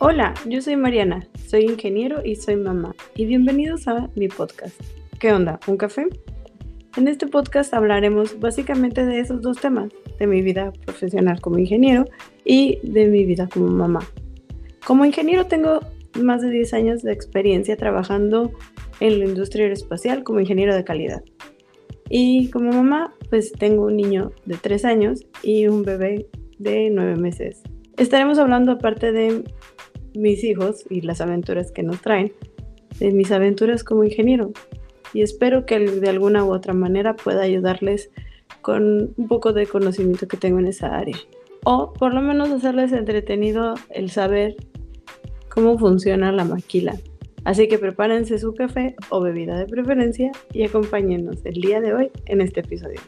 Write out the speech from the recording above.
Hola, yo soy Mariana, soy ingeniero y soy mamá. Y bienvenidos a mi podcast. ¿Qué onda? ¿Un café? En este podcast hablaremos básicamente de esos dos temas, de mi vida profesional como ingeniero y de mi vida como mamá. Como ingeniero tengo más de 10 años de experiencia trabajando en la industria aeroespacial como ingeniero de calidad. Y como mamá, pues tengo un niño de 3 años y un bebé de 9 meses. Estaremos hablando aparte de mis hijos y las aventuras que nos traen, de mis aventuras como ingeniero. Y espero que de alguna u otra manera pueda ayudarles con un poco de conocimiento que tengo en esa área. O por lo menos hacerles entretenido el saber cómo funciona la maquila. Así que prepárense su café o bebida de preferencia y acompáñenos el día de hoy en este episodio.